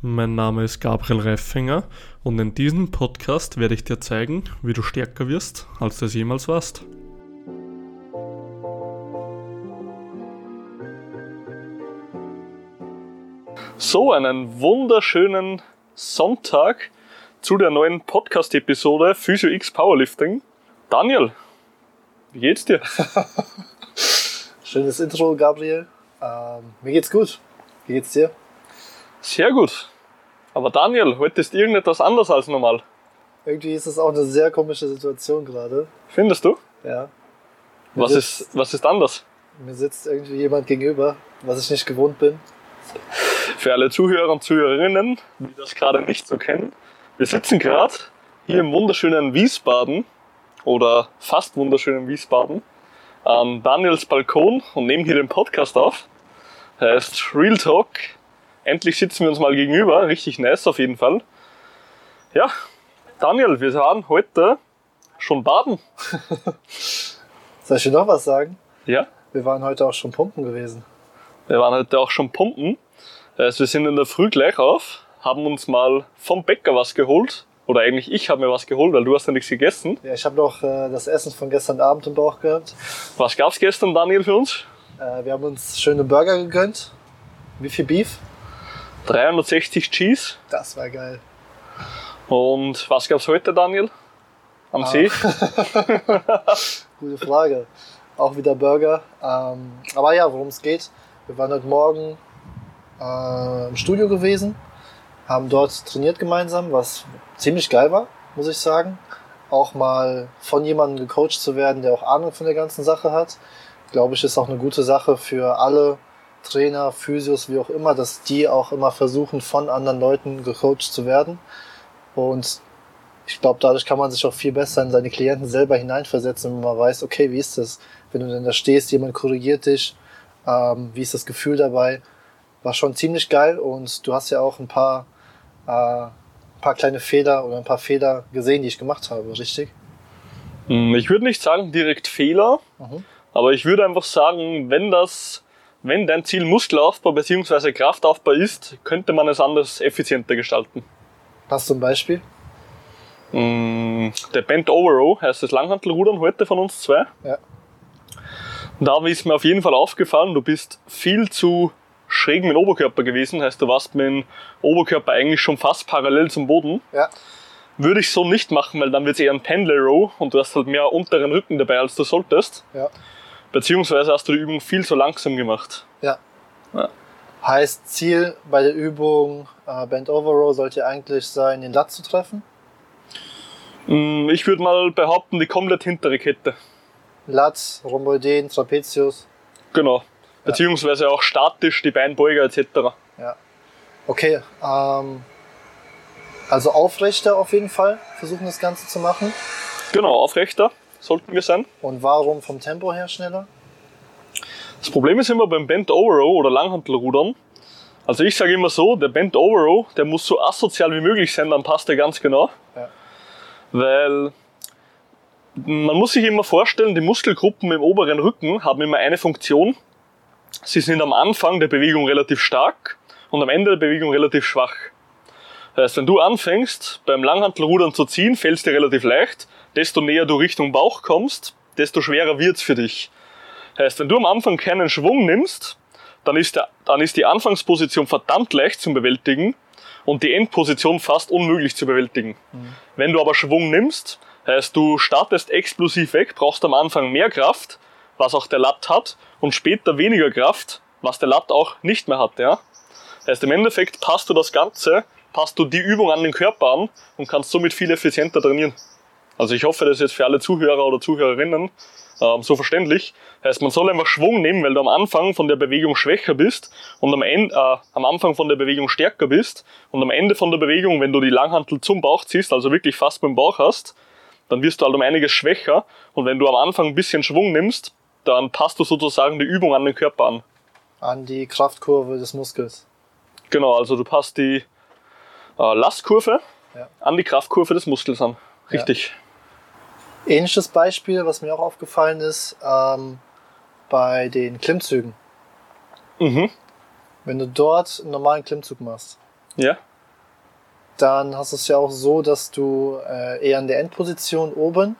Mein Name ist Gabriel Reifinger und in diesem Podcast werde ich dir zeigen, wie du stärker wirst, als du es jemals warst. So, einen wunderschönen Sonntag zu der neuen Podcast-Episode Physio X Powerlifting. Daniel, wie geht's dir? Schönes Intro, Gabriel. Ähm, mir geht's gut. Wie geht's dir? Sehr gut. Aber Daniel, heute ist irgendetwas anders als normal. Irgendwie ist es auch eine sehr komische Situation gerade. Findest du? Ja. Mir Was sitzt, ist, was ist anders? Mir sitzt irgendwie jemand gegenüber, was ich nicht gewohnt bin. Für alle Zuhörer und Zuhörerinnen, die das gerade nicht so kennen. Wir sitzen gerade hier im wunderschönen Wiesbaden oder fast wunderschönen Wiesbaden an Daniels Balkon und nehmen hier den Podcast auf. Heißt Real Talk. Endlich sitzen wir uns mal gegenüber. Richtig nice auf jeden Fall. Ja, Daniel, wir waren heute schon baden. Soll ich dir noch was sagen? Ja, Wir waren heute auch schon pumpen gewesen. wir waren heute auch schon pumpen. Also wir sind in der Früh gleich auf, haben uns mal vom Bäcker was geholt. Oder eigentlich ich habe mir was geholt, weil du hast ja nichts gegessen. Ja, ich habe noch äh, das Essen von gestern Abend im Bauch gehabt. Was gab's gestern, Daniel, für uns? Äh, wir haben uns schöne Burger gegönnt. Wie viel Beef? 360 Cheese. Das war geil. Und was gab's heute, Daniel? Am See? Gute Frage. Auch wieder Burger. Ähm, aber ja, worum es geht. Wir waren heute Morgen äh, im Studio gewesen, haben dort trainiert gemeinsam, was ziemlich geil war, muss ich sagen. Auch mal von jemandem gecoacht zu werden, der auch Ahnung von der ganzen Sache hat, glaube ich, ist auch eine gute Sache für alle Trainer, Physios, wie auch immer, dass die auch immer versuchen, von anderen Leuten gecoacht zu werden. Und ich glaube, dadurch kann man sich auch viel besser in seine Klienten selber hineinversetzen, wenn man weiß, okay, wie ist das, wenn du denn da stehst, jemand korrigiert dich, ähm, wie ist das Gefühl dabei. War schon ziemlich geil und du hast ja auch ein paar, äh, ein paar kleine Fehler oder ein paar Fehler gesehen, die ich gemacht habe, richtig? Hm, Ich würde nicht sagen direkt Fehler, Mhm. aber ich würde einfach sagen, wenn das, wenn dein Ziel Muskelaufbau bzw. Kraftaufbau ist, könnte man es anders effizienter gestalten. Du ein Beispiel? Mm, Der Bent Over Row heißt das Langhantelrudern heute von uns zwei. Ja. Da ist mir auf jeden Fall aufgefallen, du bist viel zu schräg mit dem Oberkörper gewesen. Heißt, du warst mit dem Oberkörper eigentlich schon fast parallel zum Boden. Ja. Würde ich so nicht machen, weil dann wird es eher ein Pendler Row und du hast halt mehr unteren Rücken dabei, als du solltest. Ja. Beziehungsweise hast du die Übung viel zu langsam gemacht. Ja. Ja. Heißt, Ziel bei der Übung äh, Bend Over Row sollte eigentlich sein, den Lat zu treffen. Mm, Ich würde mal behaupten, die komplett hintere Kette. Lat, Rhomboideen, Trapezius. Genau. Beziehungsweise auch statisch, die Beinbeuger etc. Ja. Okay, ähm, also aufrechter auf jeden Fall versuchen das Ganze zu machen. Genau, aufrechter sollten wir sein. Und warum vom Tempo her schneller? Das Problem ist immer beim Bent Over Row oder Langhantelrudern. Also ich sage immer so, der Bent Over Row, der muss so asozial wie möglich sein, dann passt er ganz genau. Ja. Weil man muss sich immer vorstellen, die Muskelgruppen im oberen Rücken haben immer eine Funktion. Sie sind am Anfang der Bewegung relativ stark und am Ende der Bewegung relativ schwach. Das heißt, wenn du anfängst, beim Langhantelrudern zu ziehen, fällt es dir relativ leicht. Desto näher du Richtung Bauch kommst, desto schwerer wird's für dich. Heißt, wenn du am Anfang keinen Schwung nimmst, dann ist, der, dann ist die Anfangsposition verdammt leicht zu bewältigen und die Endposition fast unmöglich zu bewältigen. Wenn du aber Schwung nimmst, heißt du startest explosiv weg, brauchst am Anfang mehr Kraft, was auch der Latt hat, und später weniger Kraft, was der Latt auch nicht mehr hat. Ja? Heißt, im Endeffekt passt du das Ganze, passt du die Übung an den Körper an und kannst somit viel effizienter trainieren. Also ich hoffe, das ist jetzt für alle Zuhörer oder Zuhörerinnen ähm, so verständlich. Heißt, man soll einfach Schwung nehmen, weil du am Anfang von der Bewegung schwächer bist und am, Ende, äh, am Anfang von der Bewegung stärker bist und am Ende von der Bewegung, wenn du die Langhantel zum Bauch ziehst, also wirklich fast beim Bauch hast, dann wirst du halt um einiges schwächer und wenn du am Anfang ein bisschen Schwung nimmst, dann passt du sozusagen die Übung an den Körper an. An die Kraftkurve des Muskels. Genau, also du passt die äh, Lastkurve Ja. an die Kraftkurve des Muskels an. Richtig. Ähnliches Beispiel, was mir auch aufgefallen ist, ähm, bei den Klimmzügen. Mhm. Wenn du dort einen normalen Klimmzug machst, Ja. dann hast du es ja auch so, dass du äh, eher in der Endposition oben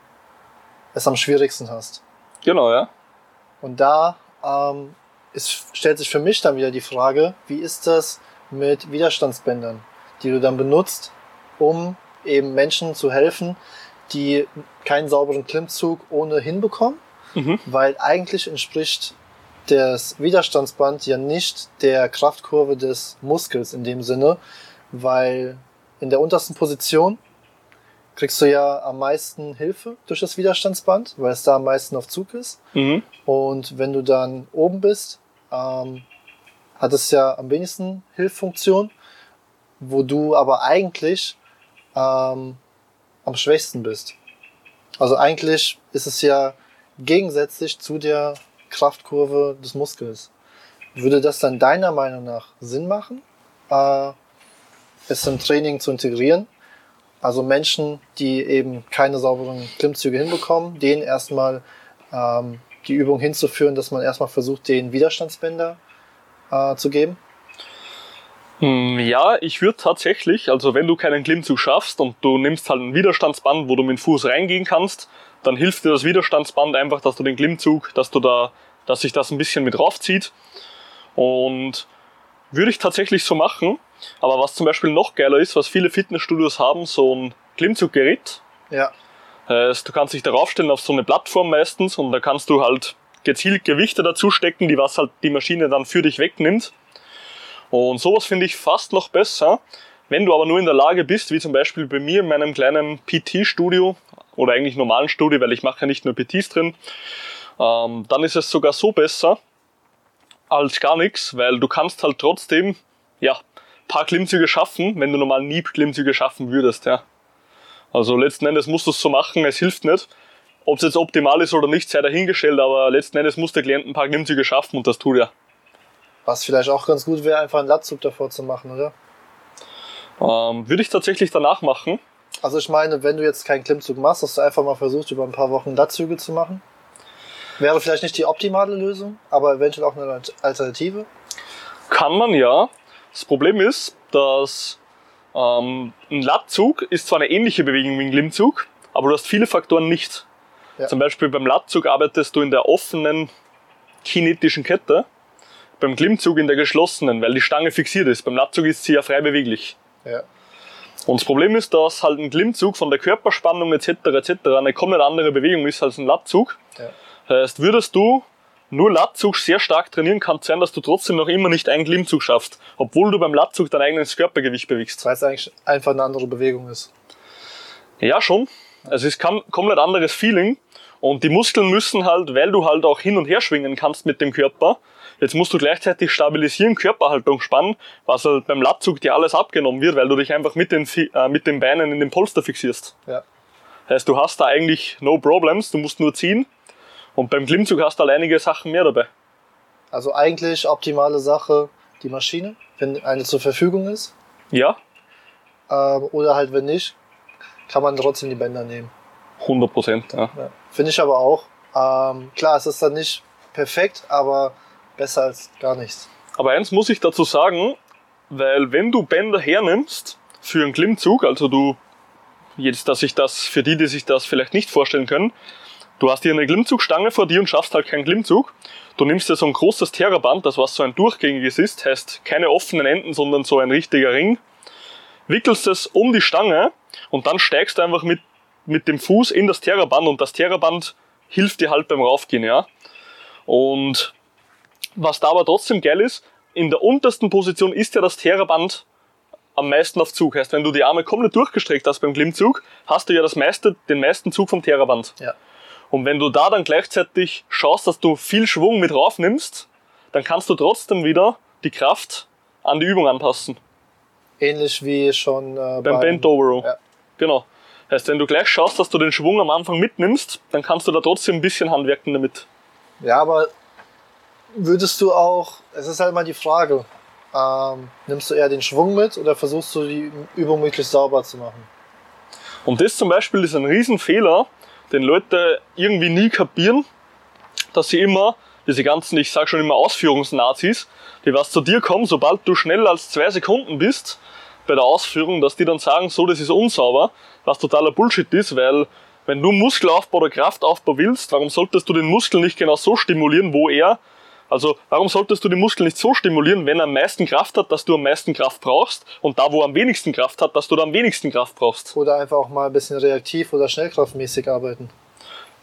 es am schwierigsten hast. Genau, ja. Und da ähm, ist, stellt sich für mich dann wieder die Frage, wie ist das mit Widerstandsbändern, die du dann benutzt, um eben Menschen zu helfen, die keinen sauberen Klimmzug ohne hinbekommen, Mhm. weil eigentlich entspricht das Widerstandsband ja nicht der Kraftkurve des Muskels in dem Sinne, weil in der untersten Position kriegst du ja am meisten Hilfe durch das Widerstandsband, weil es da am meisten auf Zug ist. Mhm. Und wenn du dann oben bist, ähm, hat es ja am wenigsten Hilffunktion, wo du aber eigentlich ähm, am schwächsten bist. Also eigentlich ist es ja gegensätzlich zu der Kraftkurve des Muskels. Würde das dann deiner Meinung nach Sinn machen, äh, es im Training zu integrieren? Also Menschen, die eben keine sauberen Klimmzüge hinbekommen, denen erstmal ähm, die Übung hinzuführen, dass man erstmal versucht, den Widerstandsbänder äh, zu geben. Hm, Ja, ich würde tatsächlich, also wenn du keinen Klimmzug schaffst und du nimmst halt ein Widerstandsband, wo du mit dem Fuß reingehen kannst, dann hilft dir das Widerstandsband einfach, dass du den Klimmzug, dass du da, dass sich das ein bisschen mit raufzieht. Und würde ich tatsächlich so machen. Aber was zum Beispiel noch geiler ist, was viele Fitnessstudios haben, so ein Klimmzuggerät. Ja, Heißt, du kannst dich darauf stellen auf so eine Plattform meistens und da kannst du halt gezielt Gewichte dazu stecken, die was halt die Maschine dann für dich wegnimmt. Und sowas finde ich fast noch besser. Wenn du aber nur in der Lage bist, wie zum Beispiel bei mir in meinem kleinen PT-Studio oder eigentlich normalen Studio, weil ich mache ja nicht nur PTs drin, ähm, dann ist es sogar so besser als gar nichts, weil du kannst halt trotzdem, ja, paar Klimmzüge schaffen, wenn du normal nie Klimmzüge schaffen würdest, ja. Also letzten Endes musst du es so machen, es hilft nicht. Ob es jetzt optimal ist oder nicht, sei dahingestellt, aber letzten Endes muss der Klient ein paar Klimmzüge schaffen und das tut er. Was vielleicht auch ganz gut wäre, einfach einen Latzug davor zu machen, oder? Ähm, würde ich tatsächlich danach machen. Also ich meine, wenn du jetzt keinen Klimmzug machst, dass du einfach mal versuchst, über ein paar Wochen Latzüge zu machen. Wäre vielleicht nicht die optimale Lösung, aber eventuell auch eine Alternative. Kann man ja. Das Problem ist, dass ähm, ein Latzug ist zwar eine ähnliche Bewegung wie ein Klimmzug, aber du hast viele Faktoren nicht. Ja. Zum Beispiel beim Latzug arbeitest du in der offenen kinetischen Kette, beim Klimmzug in der geschlossenen, weil die Stange fixiert ist. Beim Latzug ist sie ja frei beweglich. Ja. Und das Problem ist, dass halt ein Klimmzug von der Körperspannung etc. etc. eine komplett andere Bewegung ist als ein Latzug. Ja. Heißt, würdest du nur Latzug sehr stark trainieren, kann es sein, dass du trotzdem noch immer nicht einen Klimmzug schaffst, obwohl du beim Latzug dein eigenes Körpergewicht bewegst. Weil es eigentlich einfach eine andere Bewegung ist. Ja, schon. Es ist kam- komplett anderes Feeling. Und die Muskeln müssen halt, weil du halt auch hin und her schwingen kannst mit dem Körper, jetzt musst du gleichzeitig stabilisieren, Körperhaltung spannen, was halt beim Latzug dir alles abgenommen wird, weil du dich einfach mit den, äh, mit den Beinen in den Polster fixierst. Ja. Heißt, du hast da eigentlich no problems, du musst nur ziehen. Und beim Klimmzug hast du halt einige Sachen mehr dabei. Also eigentlich optimale Sache die Maschine, wenn eine zur Verfügung ist. Ja, Ähm, oder halt wenn nicht, kann man trotzdem die Bänder nehmen. 100 Prozent. Ja. Ja. Finde ich aber auch. Ähm, klar, es ist dann nicht perfekt, aber besser als gar nichts. Aber eins muss ich dazu sagen, weil wenn du Bänder hernimmst für einen Klimmzug, also du, jetzt, dass ich das, für die, die sich das vielleicht nicht vorstellen können, du hast hier eine Klimmzugstange vor dir und schaffst halt keinen Klimmzug. Du nimmst dir so ein großes Terraband, das was so ein durchgängiges ist, heißt keine offenen Enden, sondern so ein richtiger Ring, wickelst es um die Stange und dann steigst du einfach mit, mit dem Fuß in das Terraband und das Terraband hilft dir halt beim Raufgehen, ja. Und was da aber trotzdem geil ist, in der untersten Position ist ja das Terraband am meisten auf Zug. Heißt, wenn du die Arme komplett durchgestreckt hast beim Klimmzug, hast du ja das meiste, den meisten Zug vom Terraband. Ja. Und wenn du da dann gleichzeitig schaust, dass du viel Schwung mit raufnimmst, dann kannst du trotzdem wieder die Kraft an die Übung anpassen. Ähnlich wie schon äh, Beim Bent Over Row. Ja. Genau. Heißt, wenn du gleich schaust, dass du den Schwung am Anfang mitnimmst, dann kannst du da trotzdem ein bisschen handwerken damit. Ja, aber würdest du auch, es ist halt mal die Frage, ähm, nimmst du eher den Schwung mit oder versuchst du die Übung möglichst sauber zu machen? Und das zum Beispiel ist ein Riesenfehler, den Leute irgendwie nie kapieren, dass sie immer, diese ganzen, ich sag schon immer Ausführungsnazis, die was zu dir kommen, sobald du schneller als zwei Sekunden bist, bei der Ausführung, dass die dann sagen, so, das ist unsauber, was totaler Bullshit ist, weil wenn du Muskelaufbau oder Kraftaufbau willst, warum solltest du den Muskel nicht genau so stimulieren, wo er, also warum solltest du den Muskel nicht so stimulieren, wenn er am meisten Kraft hat, dass du am meisten Kraft brauchst und da, wo er am wenigsten Kraft hat, dass du da am wenigsten Kraft brauchst. Oder einfach auch mal ein bisschen reaktiv oder schnellkraftmäßig arbeiten.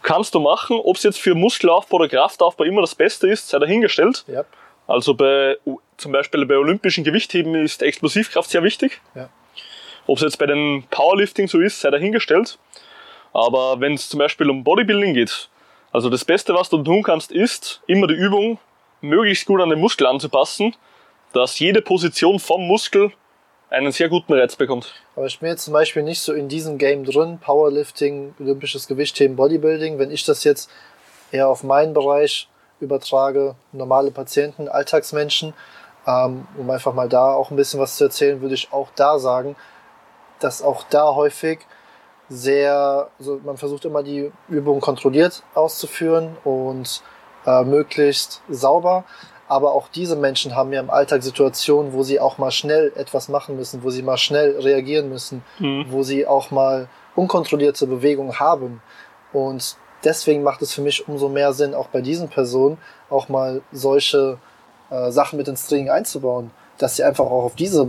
Kannst du machen, ob es jetzt für Muskelaufbau oder Kraftaufbau immer das Beste ist, sei dahingestellt. Ja. Also bei, zum Beispiel bei olympischen Gewichtheben ist Explosivkraft sehr wichtig. Ja. Ob es jetzt bei den Powerlifting so ist, sei dahingestellt. Aber wenn es zum Beispiel um Bodybuilding geht, also das Beste, was du tun kannst, ist immer die Übung möglichst gut an den Muskel anzupassen, dass jede Position vom Muskel einen sehr guten Reiz bekommt. Aber ich bin jetzt zum Beispiel nicht so in diesem Game drin, Powerlifting, olympisches Gewichtheben, Bodybuilding. Wenn ich das jetzt eher auf meinen Bereich übertrage, normale Patienten, Alltagsmenschen, ähm, um einfach mal da auch ein bisschen was zu erzählen, würde ich auch da sagen, dass auch da häufig sehr, also man versucht immer die Übung kontrolliert auszuführen und äh, möglichst sauber. Aber auch diese Menschen haben ja im Alltag Situationen, wo sie auch mal schnell etwas machen müssen, wo sie mal schnell reagieren müssen, Mhm. wo sie auch mal unkontrollierte Bewegungen haben. Und deswegen macht es für mich umso mehr Sinn, auch bei diesen Personen auch mal solche äh, Sachen mit ins Training einzubauen, dass sie einfach auch auf diese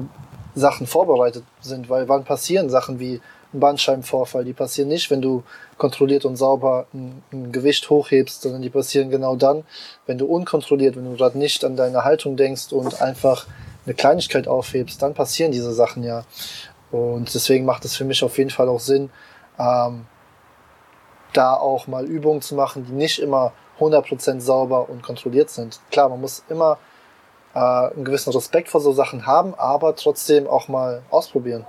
Sachen vorbereitet sind. Weil wann passieren Sachen wie Bandscheibenvorfall? Die passieren nicht, wenn du kontrolliert und sauber ein, ein Gewicht hochhebst, sondern die passieren genau dann, wenn du unkontrolliert, wenn du gerade nicht an deine Haltung denkst und einfach eine Kleinigkeit aufhebst, dann passieren diese Sachen ja. Und deswegen macht es für mich auf jeden Fall auch Sinn, ähm, da auch mal Übungen zu machen, die nicht immer 100% sauber und kontrolliert sind. Klar, man muss immer äh, einen gewissen Respekt vor so Sachen haben, aber trotzdem auch mal ausprobieren.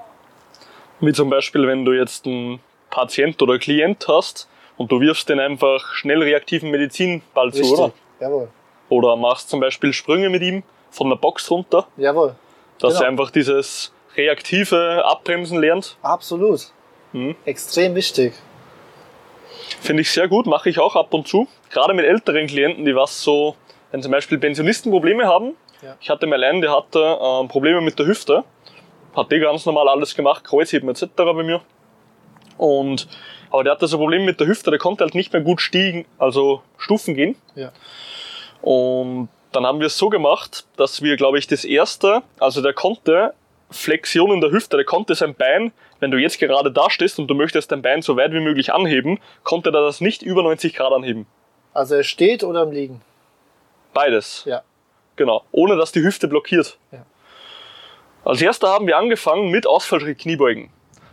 Wie zum Beispiel, wenn du jetzt einen Patient oder Klient hast und du wirfst den einfach schnell reaktiven Medizinball zu, oder? Jawohl. Oder machst zum Beispiel Sprünge mit ihm von der Box runter, Jawohl. dass Genau. er einfach dieses reaktive Abbremsen lernt. Absolut. Mhm. Extrem wichtig. Finde ich sehr gut, mache ich auch ab und zu. Gerade mit älteren Klienten, die was so, wenn zum Beispiel Pensionisten Probleme haben. Ja. Ich hatte mal einen, der hatte ähm, Probleme mit der Hüfte. Hat die ganz normal alles gemacht, Kreuzheben etc. bei mir. Und, aber der hatte so Probleme mit der Hüfte, der konnte halt nicht mehr gut stiegen, also Stufen gehen. Ja. Und dann haben wir es so gemacht, dass wir, glaube ich, das erste, also der konnte Flexion in der Hüfte, der konnte sein Bein, wenn du jetzt gerade da stehst und du möchtest dein Bein so weit wie möglich anheben, konnte er das nicht über 90 Grad anheben. Also er steht oder im Liegen? Beides. Ja. Genau. Ohne dass die Hüfte blockiert. Ja. Als erster haben wir angefangen mit Ausfallschritt Kniebeugen.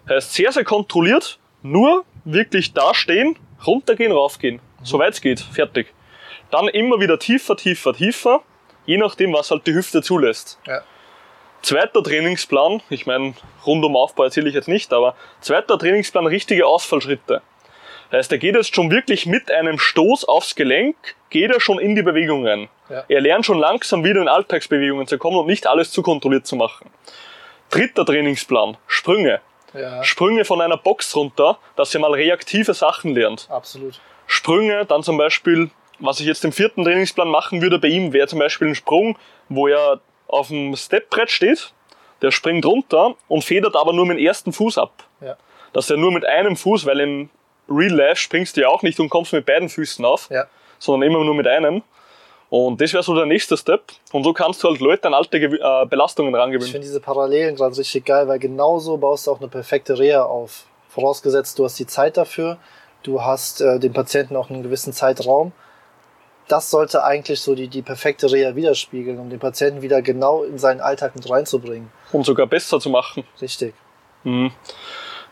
Heißt sehr, sehr kontrolliert, nur wirklich da stehen, runtergehen, raufgehen. Soweit es geht. Fertig. Dann immer wieder tiefer, tiefer, tiefer. Je nachdem, was halt die Hüfte zulässt. Ja. Zweiter Trainingsplan, ich meine, rundum Aufbau erzähle ich jetzt nicht, aber zweiter Trainingsplan, richtige Ausfallschritte. Heißt, er geht jetzt schon wirklich mit einem Stoß aufs Gelenk, geht er schon in die Bewegung rein. Ja. Er lernt schon langsam wieder in Alltagsbewegungen zu kommen und nicht alles zu kontrolliert zu machen. Dritter Trainingsplan, Sprünge. Ja, Sprünge von einer Box runter, dass er mal reaktive Sachen lernt. absolut. Sprünge, dann zum Beispiel, was ich jetzt im vierten Trainingsplan machen würde bei ihm, wäre zum Beispiel ein Sprung, wo er auf dem Stepbrett steht, der springt runter und federt aber nur mit dem ersten Fuß ab. Ja. Dass er nur mit einem Fuß, weil im Real Life springst du ja auch nicht und kommst mit beiden Füßen auf, Ja. sondern immer nur mit einem. Und das wäre so der nächste Step. Und so kannst du halt Leute an alte Gew äh, Belastungen Ich rangewöhnen. finde diese Parallelen gerade richtig geil, weil genauso baust du auch eine perfekte Reha auf. Vorausgesetzt, du hast die Zeit dafür, du hast äh, dem Patienten auch einen gewissen Zeitraum. Das sollte eigentlich so die, die perfekte Reha widerspiegeln, um den Patienten wieder genau in seinen Alltag mit reinzubringen. Und sogar besser zu machen. Richtig. Mhm.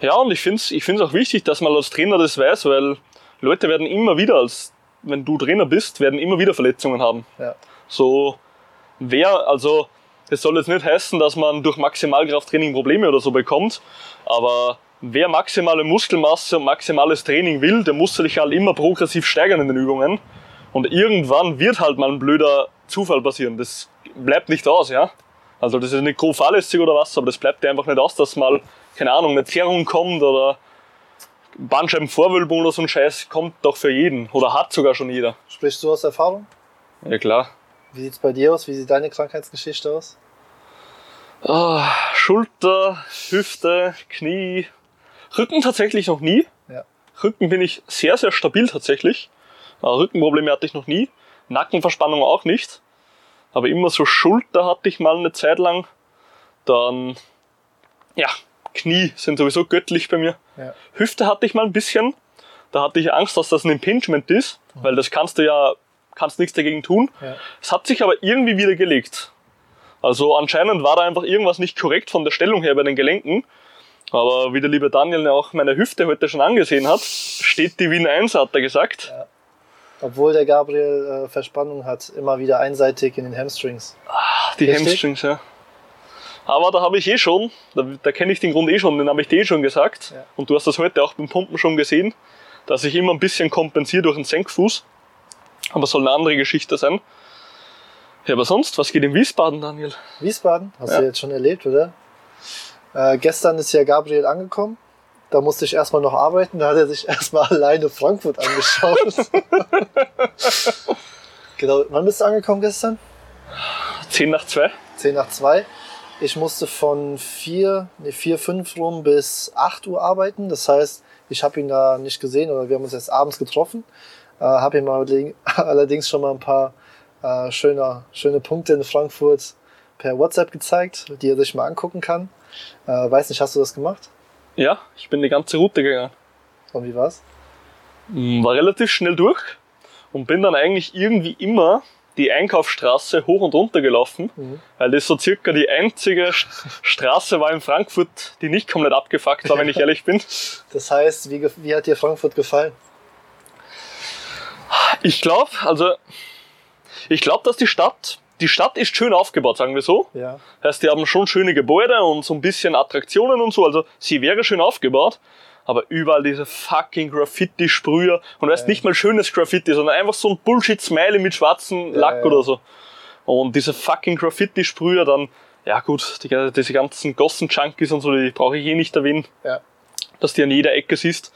Ja, und ich finde es ich find's auch wichtig, dass man als Trainer das weiß, weil Leute werden immer wieder, als wenn du Trainer bist, werden immer wieder Verletzungen haben. Ja. So, wer, also, das soll jetzt nicht heißen, dass man durch Maximalkrafttraining Probleme oder so bekommt, aber wer maximale Muskelmasse und maximales Training will, der muss sich halt immer progressiv steigern in den Übungen. Und irgendwann wird halt mal ein blöder Zufall passieren. Das bleibt nicht aus, ja. Also das ist nicht grob fahrlässig oder was, aber das bleibt dir einfach nicht aus, dass mal, keine Ahnung, eine Zerrung kommt oder Bandscheibenvorwölbung ein Scheiß kommt doch für jeden. Oder hat sogar schon jeder. Sprichst du aus Erfahrung? Ja klar. Wie sieht's bei dir aus? Wie sieht deine Krankheitsgeschichte aus? Ah, Schulter, Hüfte, Knie, Rücken tatsächlich noch nie. Ja. Rücken bin ich sehr, sehr stabil tatsächlich. Äh, Rückenprobleme hatte ich noch nie. Nackenverspannung auch nicht. Aber immer so Schulter hatte ich mal eine Zeit lang. Dann, ja, Knie sind sowieso göttlich bei mir. Ja. Hüfte hatte ich mal ein bisschen. Da hatte ich Angst, dass das ein Impingement ist, weil das kannst du ja, kannst nichts dagegen tun. Ja. Es hat sich aber irgendwie wieder gelegt. Also anscheinend war da einfach irgendwas nicht korrekt von der Stellung her bei den Gelenken. Aber wie der liebe Daniel ja auch meine Hüfte heute schon angesehen hat, steht die wie ein Eins, hat er gesagt. Obwohl der Gabriel äh, Verspannung hat, immer wieder einseitig in den Hamstrings. Die Richtig? Hamstrings, ja. Aber da habe ich eh schon, da, da kenne ich den Grund eh schon, den habe ich dir eh schon gesagt. Ja. Und du hast das heute auch beim Pumpen schon gesehen, dass ich immer ein bisschen kompensiere durch den Senkfuß. Aber soll eine andere Geschichte sein. Ja, aber sonst, was geht in Wiesbaden, Daniel? Wiesbaden, hast Ja. du jetzt schon erlebt, oder? Äh, gestern ist ja Gabriel angekommen. Da musste ich erstmal noch arbeiten. Da hat er sich erstmal alleine Frankfurt angeschaut. genau, wann bist du angekommen gestern? 10 nach 2. 10 nach 2. Ich musste von 4, nee, 4, 5 rum bis 8 Uhr arbeiten. Das heißt, ich habe ihn da nicht gesehen oder wir haben uns erst abends getroffen. Äh, habe ihm allerding- allerdings schon mal ein paar äh, schöne, schöne Punkte in Frankfurt per WhatsApp gezeigt, die er sich mal angucken kann. Äh, weiß nicht, hast du das gemacht? Ja, ich bin die ganze Route gegangen. Und wie war's? Mm, War relativ schnell durch und bin dann eigentlich irgendwie immer die Einkaufsstraße hoch und runter gelaufen, Mhm. weil das so circa die einzige St- Straße war in Frankfurt, die nicht komplett abgefuckt war, wenn ich ehrlich bin. Das heißt, wie, wie hat dir Frankfurt gefallen? Ich glaube, also ich glaube, dass die Stadt, die Stadt ist schön aufgebaut, sagen wir so. Ja. Heißt, die haben schon schöne Gebäude und so ein bisschen Attraktionen und so. Also sie wäre schön aufgebaut. Aber überall diese fucking Graffiti-Sprüher. Und weißt Ja. nicht mal schönes Graffiti, sondern einfach so ein Bullshit-Smiley mit schwarzem Lack ja. oder so. Und diese fucking Graffiti-Sprüher dann, ja gut, die, diese ganzen Gossen-Junkies und so, die brauche ich eh nicht erwähnen, Ja. dass die an jeder Ecke siehst.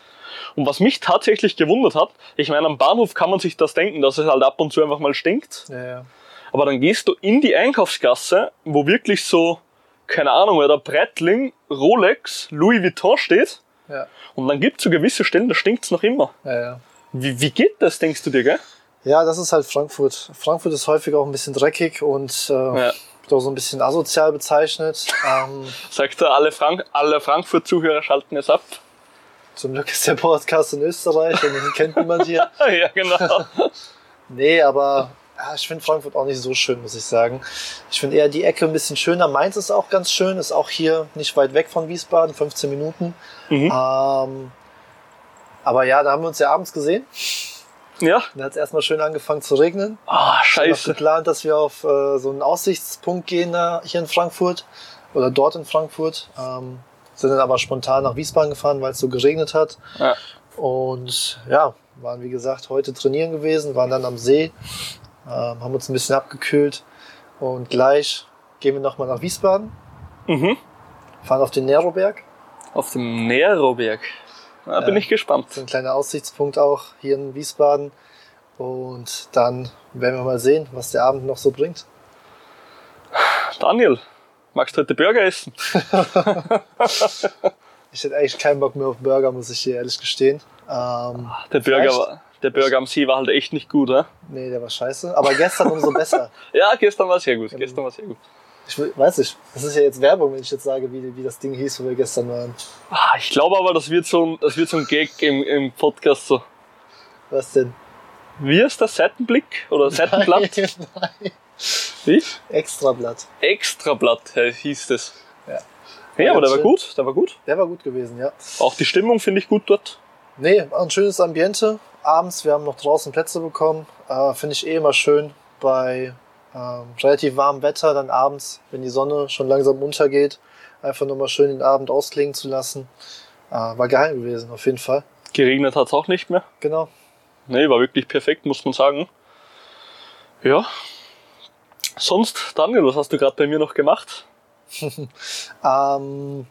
Und was mich tatsächlich gewundert hat, ich meine, am Bahnhof kann man sich das denken, dass es halt ab und zu einfach mal stinkt. Ja, ja. Aber dann gehst du in die Einkaufsgasse, wo wirklich so, keine Ahnung, oder Breitling, Rolex, Louis Vuitton steht. Ja. Und dann gibt's so gewisse Stellen, da stinkt's noch immer. ja, ja. Wie, wie geht das, denkst du dir, gell? Ja, das ist halt Frankfurt. Frankfurt ist häufig auch ein bisschen dreckig und äh, Ja. wird auch so ein bisschen asozial bezeichnet. Ähm, Sagt er, alle, Frank alle Frankfurt-Zuhörer schalten es ab. zum Glück ist der Podcast in Österreich und den kennt niemand hier. ja, genau. Nee, aber ja, ich finde Frankfurt auch nicht so schön, muss ich sagen. Ich finde eher die Ecke ein bisschen schöner. Mainz ist auch ganz schön, ist auch hier nicht weit weg von Wiesbaden, 15 Minuten. Mhm. Ähm, aber ja, da haben wir uns ja abends gesehen. Ja. Dann hat es erstmal schön angefangen zu regnen. Ah, Ich habe scheiße. geplant, dass wir auf äh, so einen Aussichtspunkt gehen da hier in Frankfurt oder dort in Frankfurt. Ähm, sind dann aber spontan nach Wiesbaden gefahren, weil es so geregnet hat. Ja. Und ja, waren wie gesagt heute trainieren gewesen, waren dann am See, ähm, haben uns ein bisschen abgekühlt und gleich gehen wir nochmal nach Wiesbaden, Mhm. fahren auf den Neroberg. Auf dem Neroberg. Da bin ich gespannt. So ein kleiner Aussichtspunkt auch hier in Wiesbaden. Und dann werden wir mal sehen, was der Abend noch so bringt. Daniel, magst du heute Burger essen? Ich hätte eigentlich keinen Bock mehr auf Burger, muss ich dir ehrlich gestehen. Ähm, Der Burger, war, der Burger am See war halt echt nicht gut, ne? nee, der war scheiße. Aber gestern umso besser. Ja, gestern war sehr gut. Gestern war sehr gut. Ich weiß nicht, das ist ja jetzt Werbung, wenn ich jetzt sage, wie, wie das Ding hieß, wo wir gestern waren. Ah, ich glaube aber, das wird so ein, das wird so ein Gag im, im Podcast so. Was denn? Wie ist das? Seitenblick oder Seitenblatt? Nein, nein. Wie? Extrablatt. Extrablatt hieß das. Ja. Ja, aber der war gut, der war gut. Der war gut gewesen, ja. Auch die Stimmung finde ich gut dort. Nee, ein schönes Ambiente. Abends, wir haben noch draußen Plätze bekommen. Äh, Finde ich eh immer schön bei ähm, relativ warmem Wetter, dann abends, wenn die Sonne schon langsam untergeht, einfach nochmal schön den Abend ausklingen zu lassen. Äh, war geil gewesen, auf jeden Fall. Geregnet hat es auch nicht mehr. Genau. Nee, war wirklich perfekt, muss man sagen. Ja. Sonst, Daniel, was hast du gerade bei mir noch gemacht? Ähm,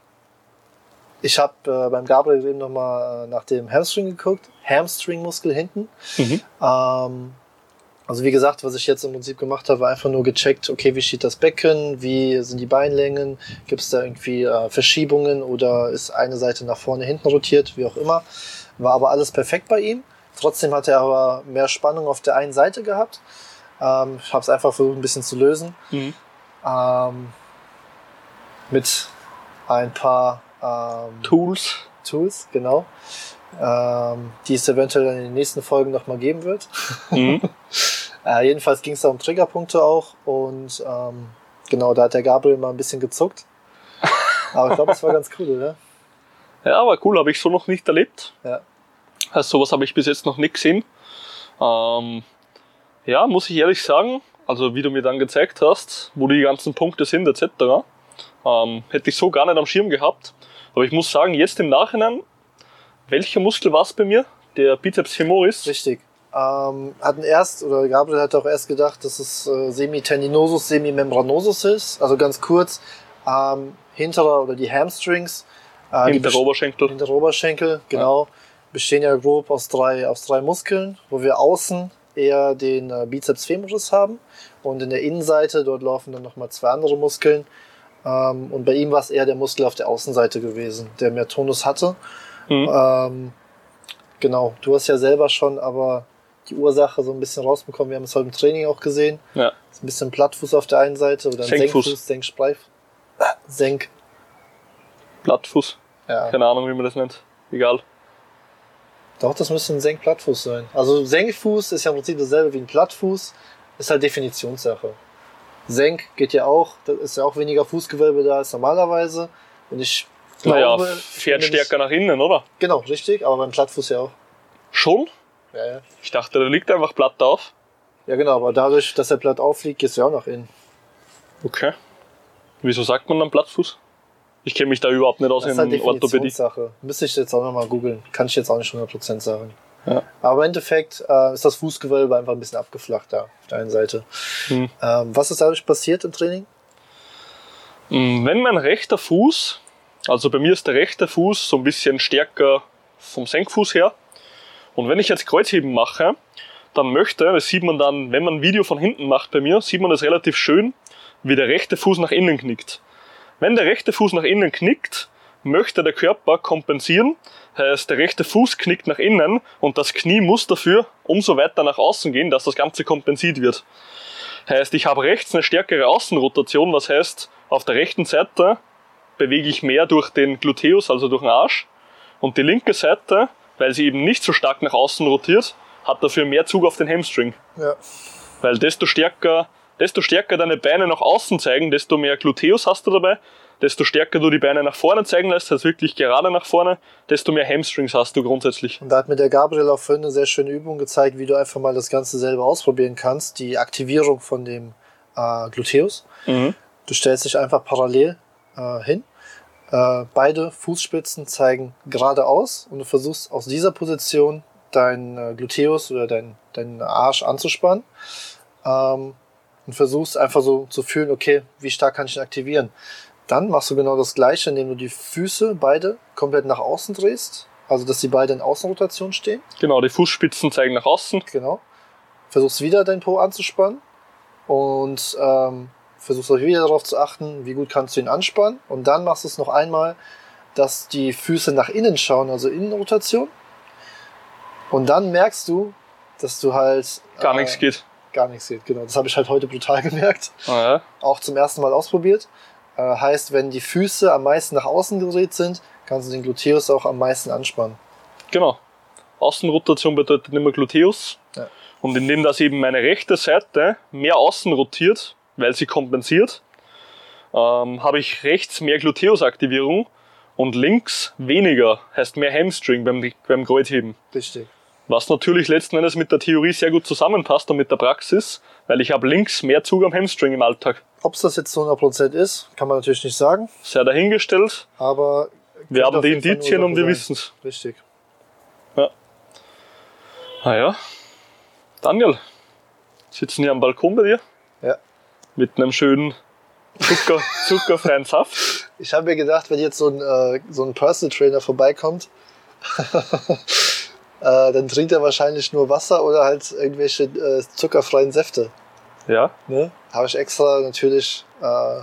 ich habe äh, beim Gabriel eben nochmal nach dem Hamstring geguckt. Hamstringmuskel hinten. Mhm. Ähm, Also wie gesagt, was ich jetzt im Prinzip gemacht habe, war einfach nur gecheckt, okay, wie steht das Becken, wie sind die Beinlängen, gibt es da irgendwie äh, Verschiebungen oder ist eine Seite nach vorne, hinten rotiert, wie auch immer. War aber alles perfekt bei ihm. Trotzdem hat er aber mehr Spannung auf der einen Seite gehabt. Ähm, ich habe es einfach versucht, ein bisschen zu lösen. Mhm. Ähm, mit ein paar ähm, Tools. Tools, genau. Ähm, die es eventuell in den nächsten Folgen nochmal geben wird. Mhm. Äh, jedenfalls ging es da um Triggerpunkte auch und ähm, genau, da hat der Gabriel mal ein bisschen gezuckt. Aber ich glaube, es war ganz cool, oder? Ja, aber cool, habe ich so noch nicht erlebt. Ja. Also sowas habe ich bis jetzt noch nicht gesehen. Ähm, ja, muss ich ehrlich sagen, also wie du mir dann gezeigt hast, wo die ganzen Punkte sind etc., ähm, hätte ich so gar nicht am Schirm gehabt. Aber ich muss sagen, jetzt im Nachhinein, welcher Muskel war es bei mir? Der Bizeps femoris. Richtig. Ähm, hatten erst, oder Gabriel hat auch erst gedacht, dass es äh, Semitendinosus, Semimembranosus ist. Also ganz kurz, ähm, hinterer oder die Hamstrings. Äh, die Hinter best- Oberschenkel. hintere Oberschenkel, genau. Bestehen ja grob aus drei, aus drei Muskeln, wo wir außen eher den äh, Bizeps femoris haben und in der Innenseite, dort laufen dann nochmal zwei andere Muskeln. Ähm, und bei ihm war es eher der Muskel auf der Außenseite gewesen, der mehr Tonus hatte. Mhm. Ähm, genau, du hast ja selber schon aber die Ursache so ein bisschen rausbekommen. Wir haben es heute im Training auch gesehen. Ja. Ist ein bisschen Plattfuß auf der einen Seite oder ein Senkfuß. Senkfuß, Senkspreif. Senk. Plattfuß. Ja. Keine Ahnung, wie man das nennt. Egal. Doch, das müsste ein Senkplattfuß sein. Also Senkfuß ist ja im Prinzip dasselbe wie ein Plattfuß. Ist halt Definitionssache. Senk geht ja auch, da ist ja auch weniger Fußgewölbe da als normalerweise. Und ich Naja, glaube, fährt wenn ich- stärker nach innen, oder? Genau, richtig, aber beim Plattfuß ja auch. Schon? Ja, ja. Ich dachte, der liegt einfach platt auf. ja genau, aber dadurch, dass er platt aufliegt, gehst du ja auch nach innen. Okay. Wieso sagt man dann Plattfuß? Ich kenne mich da überhaupt nicht aus Das ist in halt Orthopädie. Müsste ich jetzt auch nochmal googeln. Kann ich jetzt auch nicht 100% sagen. Ja. Aber im Endeffekt äh, ist das Fußgewölbe einfach ein bisschen abgeflacht da auf der einen Seite. Hm. Ähm, was ist dadurch passiert im Training? Mm, Wenn mein rechter Fuß, also bei mir ist der rechte Fuß so ein bisschen stärker vom Senkfuß her. Und wenn ich jetzt Kreuzheben mache, dann möchte, das sieht man dann, wenn man ein Video von hinten macht bei mir, sieht man das relativ schön, wie der rechte Fuß nach innen knickt. Wenn der rechte Fuß nach innen knickt, möchte der Körper kompensieren. Heißt, der rechte Fuß knickt nach innen und das Knie muss dafür umso weiter nach außen gehen, dass das Ganze kompensiert wird. Heißt, ich habe rechts eine stärkere Außenrotation, was heißt, auf der rechten Seite bewege ich mehr durch den Gluteus, also durch den Arsch. Und die linke Seite, weil sie eben nicht so stark nach außen rotiert, hat dafür mehr Zug auf den Hamstring. Ja. Weil desto stärker, desto stärker deine Beine nach außen zeigen, desto mehr Gluteus hast du dabei, desto stärker du die Beine nach vorne zeigen lässt, also wirklich gerade nach vorne, desto mehr Hamstrings hast du grundsätzlich. Und da hat mir der Gabriel auch vorhin eine sehr schöne Übung gezeigt, wie du einfach mal das Ganze selber ausprobieren kannst. Die Aktivierung von dem äh, Gluteus. Mhm. Du stellst dich einfach parallel äh, hin. Äh, beide Fußspitzen zeigen geradeaus und du versuchst aus dieser Position deinen äh, Gluteus oder deinen deinen Arsch anzuspannen. Ähm, und versuchst einfach so zu fühlen, okay, wie stark kann ich ihn aktivieren. Dann machst du genau das gleiche, indem du die Füße beide komplett nach außen drehst. Also, dass die beide in Außenrotation stehen. Genau, die Fußspitzen zeigen nach außen. Genau. Versuchst wieder dein Po anzuspannen und ähm, versuchst auch wieder darauf zu achten, wie gut kannst du ihn anspannen. Und dann machst du es noch einmal, dass die Füße nach innen schauen, also Innenrotation. Und dann merkst du, dass du halt Gar äh, nichts geht. gar nichts geht. Genau, das habe ich halt heute brutal gemerkt. Ah, ja. Auch zum ersten Mal ausprobiert. Äh, heißt, wenn die Füße am meisten nach außen gedreht sind, kannst du den Gluteus auch am meisten anspannen. Genau. Außenrotation bedeutet immer Gluteus. Ja. Und indem das eben meine rechte Seite mehr außen rotiert, weil sie kompensiert, ähm, habe ich rechts mehr Gluteusaktivierung und links weniger, heißt mehr Hamstring beim, beim Kreuzheben. Richtig. Was natürlich letzten Endes mit der Theorie sehr gut zusammenpasst und mit der Praxis, weil ich habe links mehr Zug am Hamstring im Alltag. Ob es das jetzt zu 100% ist, kann man natürlich nicht sagen. Sei dahingestellt, Aber wir haben die Indizien und wir wissen es. Richtig. Ah ja. Daniel, sitzen hier am Balkon bei dir Ja. mit einem schönen Zucker, zuckerfreien Saft. Ich habe mir gedacht, wenn jetzt so ein, äh, so ein Personal Trainer vorbeikommt, äh, dann trinkt er wahrscheinlich nur Wasser oder halt irgendwelche äh, zuckerfreien Säfte. Ja. Ne? Habe ich extra natürlich äh,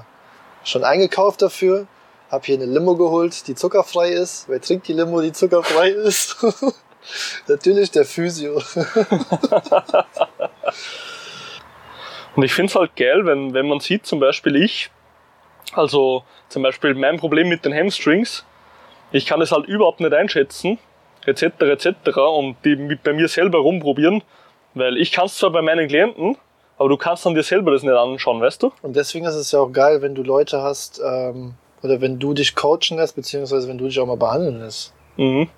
schon eingekauft dafür. Habe hier eine Limo geholt, die zuckerfrei ist. Wer trinkt die Limo, die zuckerfrei ist? natürlich der Physio. Und ich finde es halt geil, wenn, wenn man sieht, zum Beispiel ich, also zum Beispiel mein Problem mit den Hamstrings, ich kann es halt überhaupt nicht einschätzen, etc. etc. und die mit bei mir selber rumprobieren, weil ich kann es zwar bei meinen Klienten, aber du kannst dann dir selber das nicht anschauen, weißt du? Und deswegen ist es ja auch geil, wenn du Leute hast, ähm, oder wenn du dich coachen lässt, beziehungsweise wenn du dich auch mal behandeln lässt. Mhm.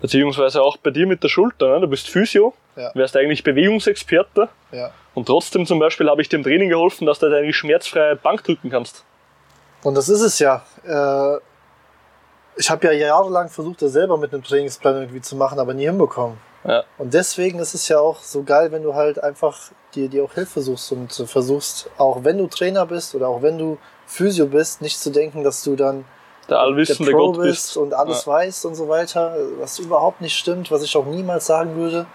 Beziehungsweise auch bei dir mit der Schulter, ne? du bist Physio, Ja. wärst eigentlich Bewegungsexperte Ja. und trotzdem zum Beispiel habe ich dem Training geholfen, dass du halt eigentlich schmerzfrei Bank drücken kannst. Und das ist es ja. Äh, ich habe ja jahrelang versucht, das selber mit einem Trainingsplan irgendwie zu machen, aber nie hinbekommen. Ja. Und deswegen ist es ja auch so geil, wenn du halt einfach dir, dir auch Hilfe suchst und versuchst, auch wenn du Trainer bist oder auch wenn du Physio bist, nicht zu denken, dass du dann Der allwissende der Pro Gott bist bist. und alles weißt und so weiter, was überhaupt nicht stimmt, was ich auch niemals sagen würde,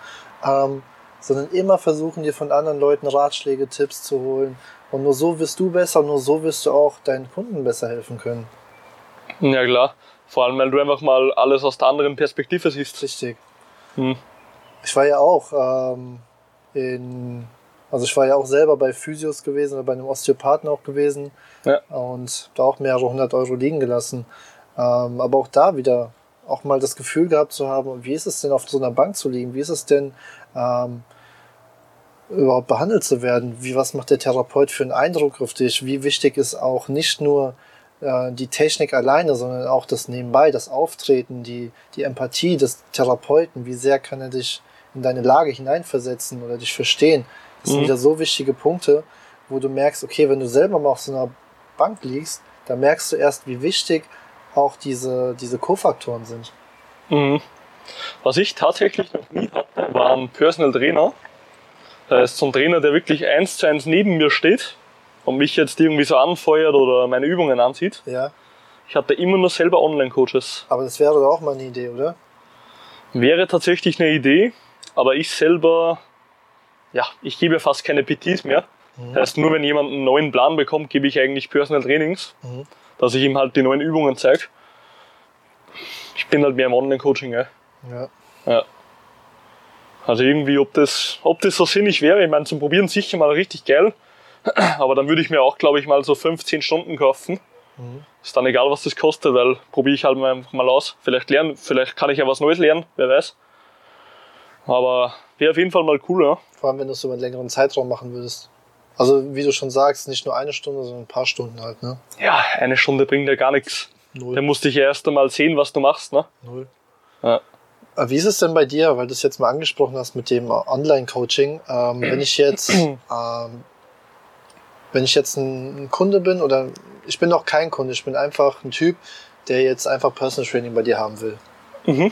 ähm, sondern immer versuchen, dir von anderen Leuten Ratschläge, Tipps zu holen. Und nur so wirst du besser, nur so wirst du auch deinen Kunden besser helfen können. Ja klar. Vor allem, weil du einfach mal alles aus der anderen Perspektive siehst. Richtig. Hm. Ich war ja auch ähm, in, also ich war ja auch selber bei Physios gewesen oder bei einem Osteopathen auch gewesen Ja. und da auch mehrere hundert Euro liegen gelassen. Ähm, aber auch da wieder auch mal das Gefühl gehabt zu haben, wie ist es denn auf so einer Bank zu liegen? Wie ist es denn ähm, überhaupt behandelt zu werden? Wie was macht der Therapeut für einen Eindruck auf dich? Wie wichtig ist auch nicht nur äh, die Technik alleine, sondern auch das Nebenbei, das Auftreten, die, die Empathie des Therapeuten, wie sehr kann er dich in deine Lage hineinversetzen oder dich verstehen. Das sind Mhm. wieder so wichtige Punkte, wo du merkst, okay, wenn du selber mal auf so einer Bank liegst, dann merkst du erst, wie wichtig auch diese, diese Kofaktoren sind. Mhm. Was ich tatsächlich noch nie hatte, war ein Personal Trainer. Das ist so ein Trainer, der wirklich eins zu eins neben mir steht und mich jetzt irgendwie so anfeuert oder meine Übungen ansieht. Ja, Ich hatte immer nur selber Online-Coaches. aber das wäre doch auch mal eine Idee, oder? Wäre tatsächlich eine Idee, aber ich selber, ja, ich gebe fast keine PTs mehr. Mhm. Das heißt, nur wenn jemand einen neuen Plan bekommt, gebe ich eigentlich Personal Trainings, Mhm. dass ich ihm halt die neuen Übungen zeige. Ich bin halt mehr im Online-Coaching, ja. Ja. Ja. Also irgendwie, ob das, ob das so sinnig wäre, ich meine, zum Probieren sicher mal richtig geil. Aber dann würde ich mir auch, glaube ich, mal so 15 Stunden kaufen. Mhm. Ist dann egal, was das kostet, weil probiere ich halt mal einfach mal aus. Vielleicht lernen, vielleicht kann ich ja was Neues lernen, wer weiß. Aber wäre auf jeden Fall mal cool, ja. Vor allem, wenn du es über einen längeren Zeitraum machen würdest. Also, wie du schon sagst, nicht nur eine Stunde, sondern ein paar Stunden halt, ne? Ja, eine Stunde bringt ja gar nichts. Null. Da musste ich ja erst einmal sehen, was du machst, ne? Null. Ja. Wie ist es denn bei dir, weil du es jetzt mal angesprochen hast mit dem Online-Coaching? Ähm, wenn ich jetzt, ähm, wenn ich jetzt ein, ein Kunde bin oder ich bin noch kein Kunde, ich bin einfach ein Typ, der jetzt einfach Personal Training bei dir haben will. Mhm.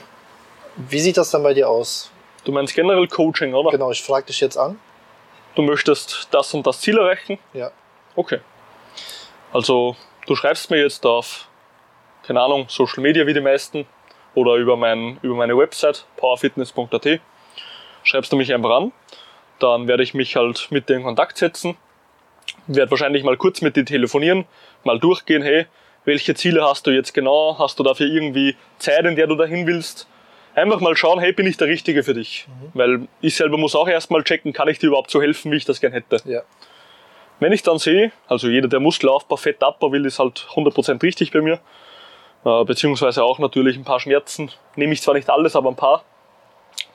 Wie sieht das dann bei dir aus? Du meinst generell Coaching, oder? Genau, ich frage dich jetzt an. Du möchtest das und das Ziel erreichen? Ja. Okay. Also, du schreibst mir jetzt auf, keine Ahnung, Social Media wie die meisten oder über, mein, über meine Website powerfitness.at. Schreibst du mich einfach an. Dann werde ich mich halt mit dir in Kontakt setzen. Werde wahrscheinlich mal kurz mit dir telefonieren, mal durchgehen, hey, welche Ziele hast du jetzt genau? Hast du dafür irgendwie Zeit, in der du dahin willst? Einfach mal schauen, hey, bin ich der Richtige für dich? Weil ich selber muss auch erstmal checken, kann ich dir überhaupt so helfen, wie ich das gern hätte. Ja. Wenn ich dann sehe, also jeder, der Muskelaufbau, Fettabbau will, ist halt 100% richtig bei mir. Äh, beziehungsweise auch natürlich ein paar Schmerzen. Nehme ich zwar nicht alles, aber ein paar.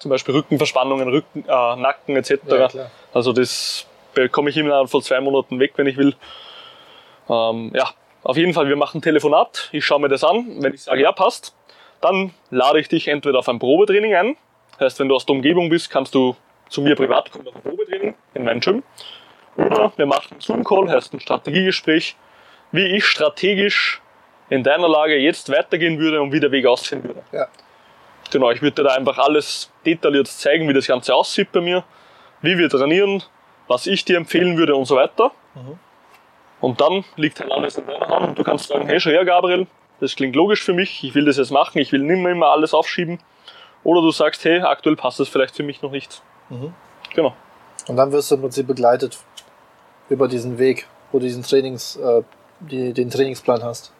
Zum Beispiel Rückenverspannungen, Rücken, äh, Nacken etc. Ja, also das bekomme ich innerhalb von zwei Monaten weg, wenn ich will. Ähm, ja, auf jeden Fall, wir machen ein Telefonat. Ich schaue mir das an. Wenn ich sage, ja, passt, dann lade ich dich entweder auf ein Probetraining ein. Heißt, wenn du aus der Umgebung bist, kannst du zu mir privat kommen auf ein Probetraining in meinem Gym. Oder wir machen einen Zoom-Call, heißt ein Strategiegespräch, wie ich strategisch in deiner Lage jetzt weitergehen würde und wie der Weg aussehen würde. Ja. Genau, ich würde dir da einfach alles detailliert zeigen, wie das Ganze aussieht bei mir, wie wir trainieren, was ich dir empfehlen würde und so weiter. Mhm. Und dann liegt halt alles in deiner Hand und du kannst sagen, hey, schau her, Gabriel, das klingt logisch für mich, ich will das jetzt machen, ich will nicht mehr immer alles aufschieben. Oder du sagst, hey, aktuell passt es vielleicht für mich noch nicht. Mhm. Genau. Und dann wirst du im Prinzip begleitet über diesen Weg, wo du diesen Trainings, äh, die, den Trainingsplan hast.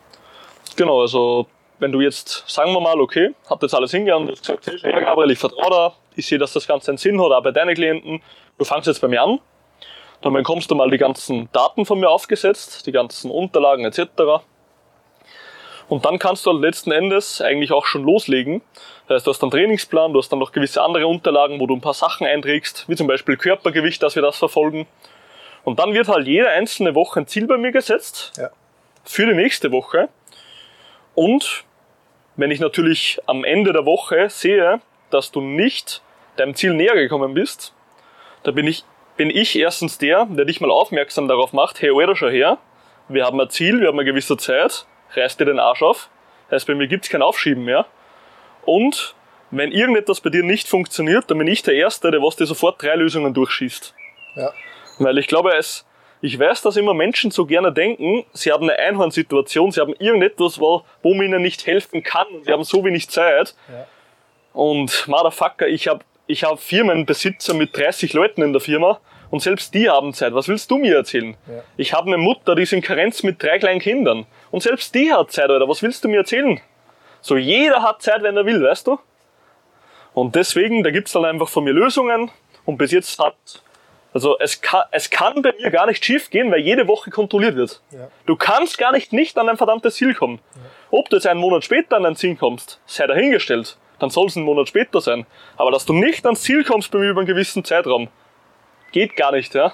Genau, also wenn du jetzt, sagen wir mal, okay, habt jetzt alles hingegangen und gesagt, hey, Gabriel, ich vertraue da, ich sehe, dass das Ganze einen Sinn hat, auch bei deinen Klienten, du fangst jetzt bei mir an, dann bekommst du mal die ganzen Daten von mir aufgesetzt, die ganzen Unterlagen etc. Und dann kannst du halt letzten Endes eigentlich auch schon loslegen. Das heißt, du hast einen Trainingsplan, du hast dann noch gewisse andere Unterlagen, wo du ein paar Sachen einträgst, wie zum Beispiel Körpergewicht, dass wir das verfolgen. Und dann wird halt jede einzelne Woche ein Ziel bei mir gesetzt Ja. für die nächste Woche. Und wenn ich natürlich am Ende der Woche sehe, dass du nicht deinem Ziel näher gekommen bist, da bin ich, bin ich erstens der, der dich mal aufmerksam darauf macht, hey, Alter, schau her, wir haben ein Ziel, wir haben eine gewisse Zeit, reiß dir den Arsch auf. Heißt, bei mir gibt's kein Aufschieben mehr. Und wenn irgendetwas bei dir nicht funktioniert, dann bin ich der Erste, der was dir sofort drei Lösungen durchschießt. Ja. Weil ich glaube, es, ich weiß, dass immer Menschen so gerne denken, sie haben eine Einhornsituation, sie haben irgendetwas, wo, wo man ihnen nicht helfen kann und sie haben so wenig Zeit. Ja. Und Motherfucker, ich habe ich hab Firmenbesitzer mit 30 Leuten in der Firma und selbst die haben Zeit. Was willst du mir erzählen? Ja. Ich habe eine Mutter, die ist in Karenz mit drei kleinen Kindern. Und selbst die hat Zeit, Alter. Was willst du mir erzählen? So, jeder hat Zeit, wenn er will, weißt du? Und deswegen, da gibt's dann einfach von mir Lösungen. Und bis jetzt hat, also es kann, es kann bei mir gar nicht schief gehen, weil jede Woche kontrolliert wird. Ja. Du kannst gar nicht nicht an ein verdammtes Ziel kommen. Ob du jetzt einen Monat später an ein Ziel kommst, sei dahingestellt. Dann soll es einen Monat später sein. Aber dass du nicht ans Ziel kommst bei mir über einen gewissen Zeitraum, geht gar nicht, ja.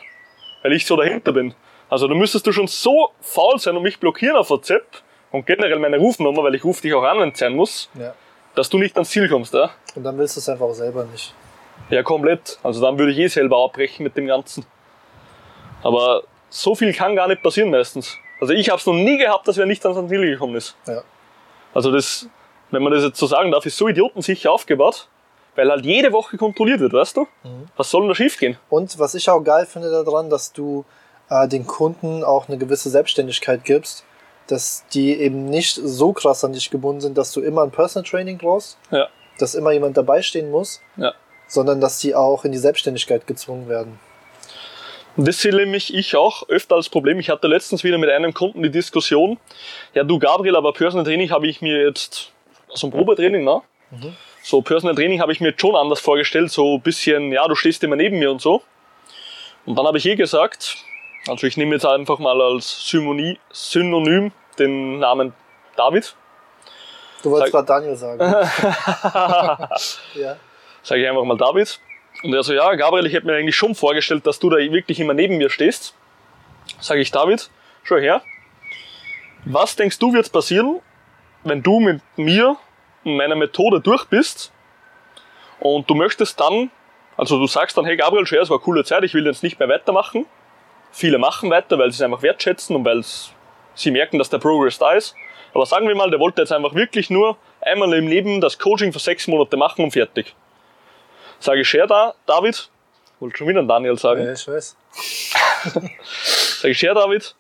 Weil ich so dahinter bin. Also du müsstest du schon so faul sein und mich blockieren auf WhatsApp und generell meine Rufnummer, weil ich rufe dich auch an, wenn es sein muss, Ja. dass du nicht ans Ziel kommst, ja. Und dann willst du es einfach auch selber nicht. Ja, komplett. Also dann würde ich eh selber abbrechen mit dem Ganzen. Aber so viel kann gar nicht passieren meistens. Also ich habe es noch nie gehabt, dass wer nicht ans Ziel gekommen ist. Ja. Also das, wenn man das jetzt so sagen darf, ist so idiotensicher aufgebaut, weil halt jede Woche kontrolliert wird, weißt du? Was soll denn da schief gehen? Und was ich auch geil finde daran, dass du äh, den Kunden auch eine gewisse Selbstständigkeit gibst, dass die eben nicht so krass an dich gebunden sind, dass du immer ein Personal Training brauchst, Ja. dass immer jemand dabei stehen muss, Ja. sondern dass die auch in die Selbstständigkeit gezwungen werden. Und das sehe nämlich ich auch öfter als Problem. Ich hatte letztens wieder mit einem Kunden die Diskussion, ja du Gabriel, aber Personal Training habe ich mir jetzt, so ein Probetraining, ne? So Personal Training habe ich mir schon anders vorgestellt, so ein bisschen, ja, du stehst immer neben mir und so. Und dann habe ich eh gesagt, also ich nehme jetzt einfach mal als Symonie, Synonym den Namen David. Du wolltest gerade Daniel sagen. ja. Sage ich einfach mal David. Und er so, ja, Gabriel, ich hätte mir eigentlich schon vorgestellt, dass du da wirklich immer neben mir stehst. Sage ich, David, schau her. Was denkst du wird passieren, wenn du mit mir und meiner Methode durch bist und du möchtest dann, also du sagst dann, hey Gabriel, her, es war eine coole Zeit, ich will jetzt nicht mehr weitermachen. Viele machen weiter, weil sie es einfach wertschätzen und weil sie merken, dass der Progress da ist. Aber sagen wir mal, der wollte jetzt einfach wirklich nur einmal im Leben das Coaching für sechs Monate machen und fertig. Sage ich, Scher da, David, wollte schon wieder einen Daniel sagen. ja, ich weiß. Sag ich, David,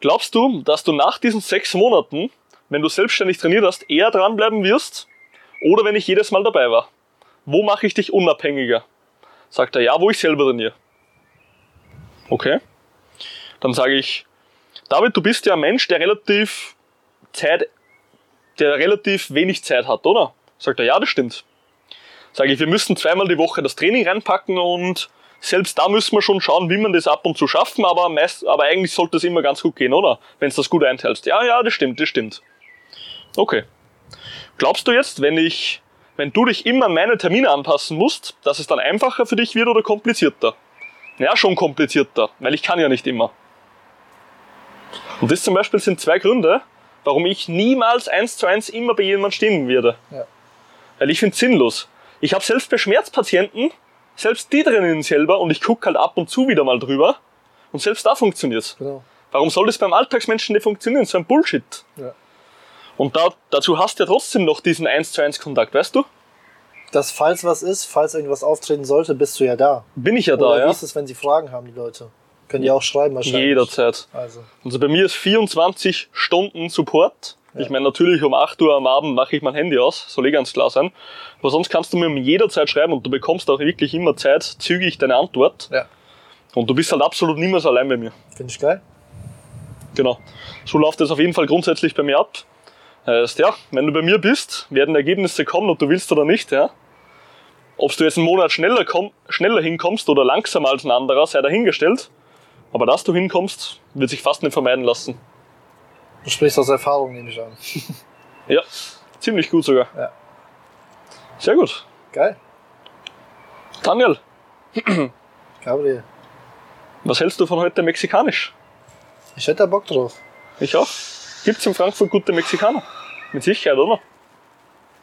glaubst du, dass du nach diesen sechs Monaten, wenn du selbstständig trainiert hast, eher dranbleiben wirst? Oder wenn ich jedes Mal dabei war? Wo mache ich dich unabhängiger? Sagt er, ja, wo ich selber trainiere. Okay. Dann sage ich, David, du bist ja ein Mensch, der relativ Zeit, der relativ wenig Zeit hat, oder? Sagt er, ja, das stimmt. Sage ich, wir müssen zweimal die Woche das Training reinpacken und selbst da müssen wir schon schauen, wie man das ab und zu schaffen, aber, meist, aber eigentlich sollte es immer ganz gut gehen, oder? Wenn es das gut einteilst. Ja, ja, das stimmt, das stimmt. Okay. Glaubst du jetzt, wenn ich, wenn du dich immer an meine Termine anpassen musst, dass es dann einfacher für dich wird oder komplizierter? Ja, schon komplizierter, weil ich kann ja nicht immer. Und das zum Beispiel sind zwei Gründe, warum ich niemals eins zu eins immer bei jemandem stehen werde. Ja. Weil ich finde es sinnlos. Ich habe selbst bei Schmerzpatienten, selbst die trainieren selber und ich gucke halt ab und zu wieder mal drüber und selbst da funktioniert's. Genau. Warum soll das beim Alltagsmenschen nicht funktionieren? So ein Bullshit. Ja. Und da, dazu hast du ja trotzdem noch diesen 1 zu 1 Kontakt, weißt du? Dass falls was ist, falls irgendwas auftreten sollte, bist du ja da. Bin ich ja Oder da, wie ja. ist es, wenn sie Fragen haben, die Leute? Können die auch schreiben wahrscheinlich. Jederzeit. Also, Also bei mir ist 24 Stunden Support Ich meine, natürlich um 8 Uhr am Abend mache ich mein Handy aus, soll eh ganz klar sein. Aber sonst kannst du mir jederzeit schreiben und du bekommst auch wirklich immer Zeit, zügig deine Antwort. Ja. Und du bist halt absolut niemals allein bei mir. Finde ich geil. Genau. So läuft es auf jeden Fall grundsätzlich bei mir ab. Heißt, ja, wenn du bei mir bist, werden Ergebnisse kommen, ob du willst oder nicht, ja. Ob du jetzt einen Monat schneller, komm, schneller hinkommst oder langsamer als ein anderer, sei dahingestellt. Aber dass du hinkommst, wird sich fast nicht vermeiden lassen. Du sprichst aus Erfahrung, nehme ich an. Ja, ziemlich gut sogar. Ja. Sehr gut. Geil. Daniel, Gabriel. was hältst du von heute mexikanisch? Ich hätte da Bock drauf. Ich auch. Gibt's in Frankfurt gute Mexikaner? Mit Sicherheit, oder?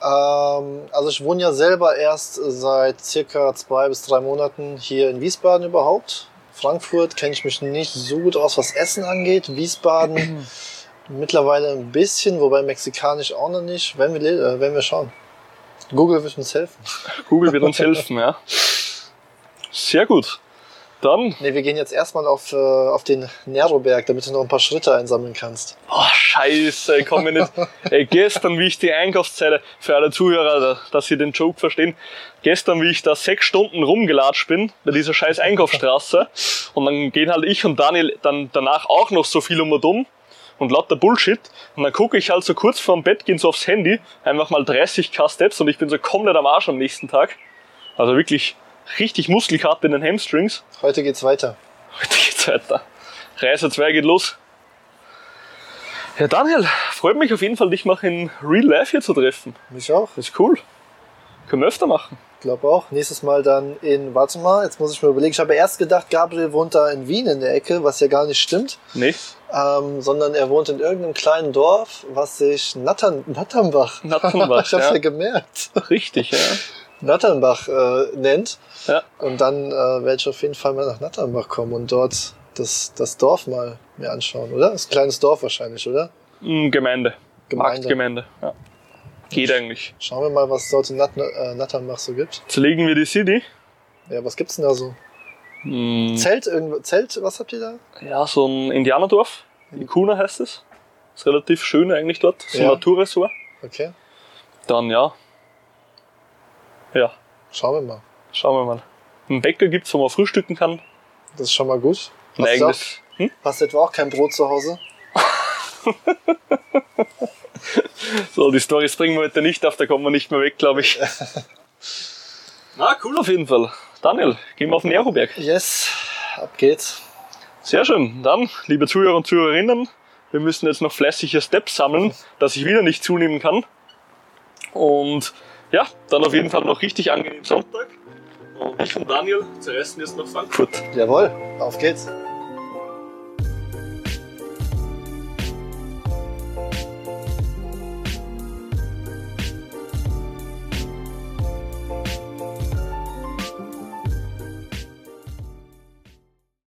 Ähm, also ich wohne ja selber erst seit circa zwei bis drei Monaten hier in Wiesbaden überhaupt. Frankfurt kenne ich mich nicht so gut aus, was Essen angeht. Wiesbaden mittlerweile ein bisschen, wobei mexikanisch auch noch nicht. Wenn wir, äh, wenn wir schauen. Google wird uns helfen. Google wird uns helfen, ja. Sehr gut. Dann, Ne, wir gehen jetzt erstmal auf, äh, auf den Neroberg, damit du noch ein paar Schritte einsammeln kannst. oh scheiße, ich komm mir nicht. Ey, gestern, wie ich die Einkaufszeile, für alle Zuhörer, da- dass sie den Joke verstehen, gestern, wie ich da sechs Stunden rumgelatscht bin, bei dieser scheiß Einkaufsstraße, und dann gehen halt ich und Daniel dann danach auch noch so viel um und um und lauter Bullshit, und dann gucke ich halt so kurz vorm Bett, gehen so aufs Handy, einfach mal 30k Steps und ich bin so komplett am Arsch am nächsten Tag. Also wirklich richtig Muskelkater in den Hamstrings. Heute geht's weiter. Heute geht's weiter. Reise 2 geht los. Ja, Daniel, freut mich auf jeden Fall, dich mal in Real Life hier zu treffen. Mich auch. Das ist cool. Können wir öfter machen. glaube auch. Nächstes Mal dann in, warte mal, jetzt muss ich mir überlegen. Ich habe erst gedacht, Gabriel wohnt da in Wien in der Ecke, was ja gar nicht stimmt. Nee, Ähm, sondern er wohnt in irgendeinem kleinen Dorf, was sich Nattern, Natternbach, Natternbach, ich hab's ja. ja. gemerkt, richtig, ja. Natternbach äh, nennt. Ja, Und dann äh, werde ich auf jeden Fall mal nach Natternbach kommen und dort das, das Dorf mal mir anschauen, oder? Das ist ein kleines Dorf wahrscheinlich, oder? Mm, Gemeinde. Gemeinde. Marktgemeinde, ja. Geht eigentlich. Schauen wir mal, was es dort in Natt, äh, Natternbach so gibt. Zerlegen wir die City. Ja, was gibt's denn da so? Mm, Zelt, irgendwo, Zelt, was habt ihr da? Ja, so ein Indianerdorf. Ikuna heißt es. Ist relativ schön eigentlich dort. So ein Ja. Naturresort. Okay, Dann ja. Ja, schauen wir mal. schauen wir mal. Einen Bäcker gibt's, wo man frühstücken kann. Das ist schon mal gut. Ein Hast du, auch. Hm? hast du etwa auch kein Brot zu Hause? So, die Storys bringen wir heute nicht auf, da kommen wir nicht mehr weg, glaube ich. Na, cool auf jeden Fall. Daniel, gehen wir auf den Neroberg. Yes, ab geht's. Sehr schön. Dann, liebe Zuhörer und Zuhörerinnen, wir müssen jetzt noch fleißige Steps sammeln, dass ich wieder nicht zunehmen kann. Und ja, dann auf jeden Fall noch richtig angenehmen Sonntag. Und ich und Daniel zerreißen jetzt nach Frankfurt. Jawohl, auf geht's.